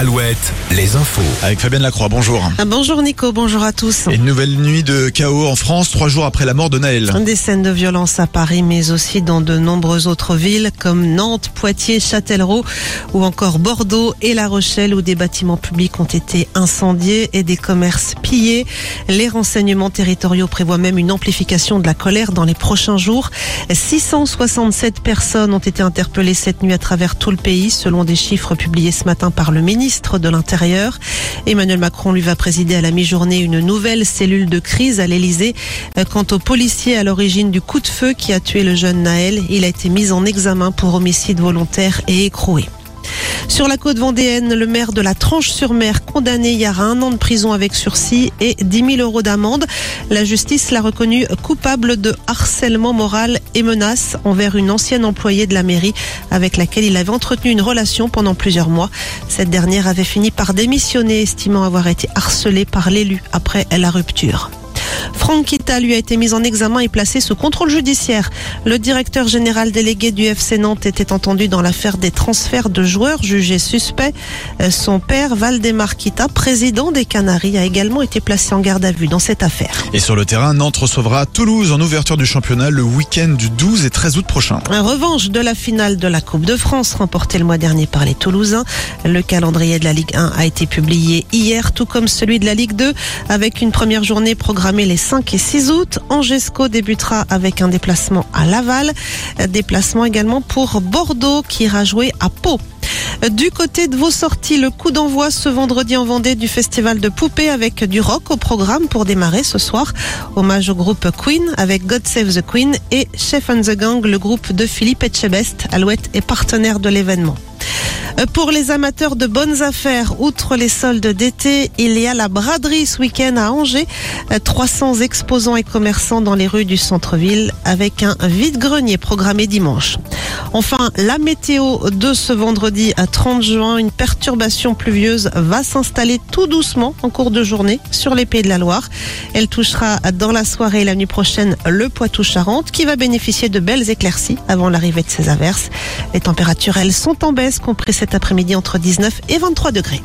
Alouette, les infos. Avec Fabienne Lacroix, bonjour. Ah, Bonjour Nico, bonjour à tous. Une nouvelle nuit de chaos en France, trois jours après la mort de Naël. Des scènes de violence à Paris, mais aussi dans de nombreuses autres villes comme Nantes, Poitiers, Châtellerault ou encore Bordeaux et La Rochelle où des bâtiments publics ont été incendiés et des commerces pillés. Les renseignements territoriaux prévoient même une amplification de la colère dans les prochains jours. 667 personnes ont été interpellées cette nuit à travers tout le pays selon des chiffres publiés ce matin par le ministre de l'Intérieur. Emmanuel Macron lui va présider à la mi-journée une nouvelle cellule de crise à l'Elysée. Quant au policier à l'origine du coup de feu qui a tué le jeune Naël, il a été mis en examen pour homicide volontaire et écroué. Sur la côte vendéenne, le maire de la Tranche-sur-Mer condamné hier à un an de prison avec sursis et 10 000 euros d'amende. La justice l'a reconnu coupable de harcèlement moral et menaces envers une ancienne employée de la mairie avec laquelle il avait entretenu une relation pendant plusieurs mois. Cette dernière avait fini par démissionner, estimant avoir été harcelée par l'élu après la rupture. Franck Kita lui a été mis en examen et placé sous contrôle judiciaire. Le directeur général délégué du FC Nantes était entendu dans l'affaire des transferts de joueurs jugés suspects. Son père, Valdemar Kita, président des Canaries, a également été placé en garde à vue dans cette affaire. Et sur le terrain, Nantes recevra Toulouse en ouverture du championnat le week-end du 12 et 13 août prochain. Un revanche de la finale de la Coupe de France remportée le mois dernier par les Toulousains. Le calendrier de la Ligue 1 a été publié hier, tout comme celui de la Ligue 2, avec une première journée programmée les 5 et 6 août. Angesco débutera avec un déplacement à Laval. Déplacement également pour Bordeaux qui ira jouer à Pau. Du côté de vos sorties, le coup d'envoi ce vendredi en Vendée du festival de poupées avec du rock au programme pour démarrer ce soir. Hommage au groupe Queen avec God Save the Queen et Chef and the Gang, le groupe de Philippe Etchebest. Alouette est partenaire de l'événement. Pour les amateurs de bonnes affaires, outre les soldes d'été, il y a la braderie ce week-end à Angers. 300 exposants et commerçants dans les rues du centre-ville avec un vide-grenier programmé dimanche. Enfin, la météo de ce vendredi à 30 juin, une perturbation pluvieuse va s'installer tout doucement en cours de journée sur les Pays de la Loire. Elle touchera dans la soirée et la nuit prochaine le Poitou-Charentes qui va bénéficier de belles éclaircies avant l'arrivée de ces averses. Les températures, elles, sont en baisse, compris cet après-midi entre 19 et 23 degrés.